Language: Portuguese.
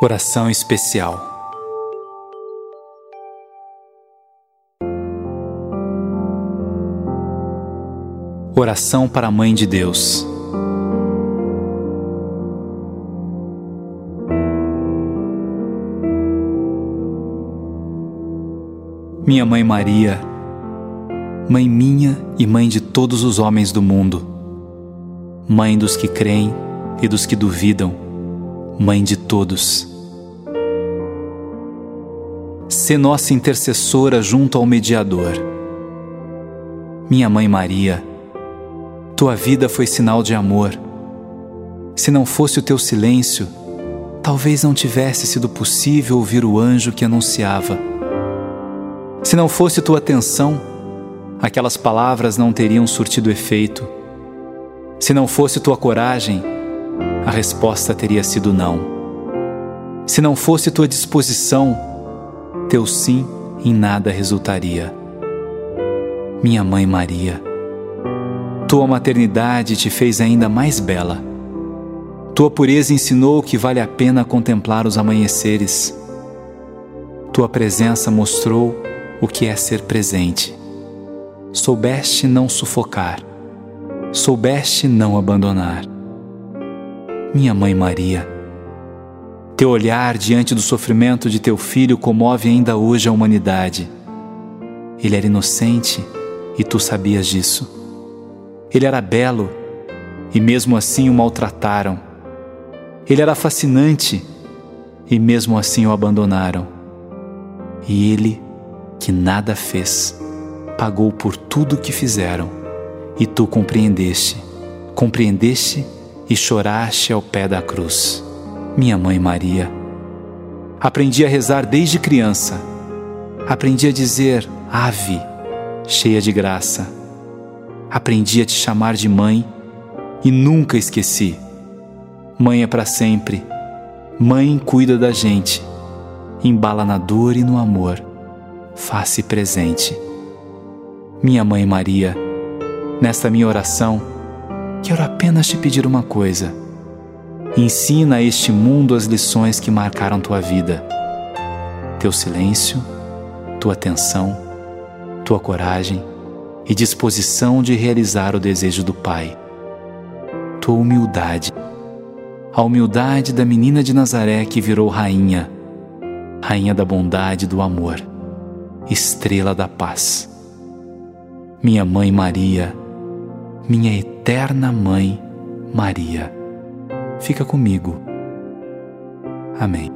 Oração especial. Oração para a Mãe de Deus. Minha Mãe Maria, Mãe minha e Mãe de todos os homens do mundo, Mãe dos que creem e dos que duvidam, Mãe de todos. Sê nossa intercessora junto ao mediador. Minha Mãe Maria, tua vida foi sinal de amor. Se não fosse o teu silêncio, talvez não tivesse sido possível ouvir o anjo que anunciava. Se não fosse tua atenção, aquelas palavras não teriam surtido efeito. Se não fosse tua coragem, a resposta teria sido não. Se não fosse tua disposição, teu sim em nada resultaria. Minha mãe Maria, tua maternidade te fez ainda mais bela. Tua pureza ensinou que vale a pena contemplar os amanheceres. Tua presença mostrou o que é ser presente. Soubeste não sufocar, soubeste não abandonar minha Mãe Maria. Teu olhar diante do sofrimento de teu filho comove ainda hoje a humanidade. Ele era inocente e tu sabias disso. Ele era belo e mesmo assim o maltrataram. Ele era fascinante e mesmo assim o abandonaram. E ele, que nada fez, pagou por tudo o que fizeram. E tu compreendeste, compreendeste e choraste ao pé da cruz. Minha mãe Maria. Aprendi a rezar desde criança. Aprendi a dizer Ave, cheia de graça. Aprendi a te chamar de mãe e nunca esqueci. Mãe é para sempre. Mãe cuida da gente. Embala na dor e no amor. Faça presente. Minha mãe Maria, nesta minha oração, Quero apenas te pedir uma coisa. Ensina a este mundo as lições que marcaram tua vida. Teu silêncio, tua atenção, tua coragem e disposição de realizar o desejo do Pai. Tua humildade. A humildade da menina de Nazaré que virou rainha, rainha da bondade e do amor, estrela da paz. Minha mãe Maria, minha eterna Mãe Maria. Fica comigo. Amém.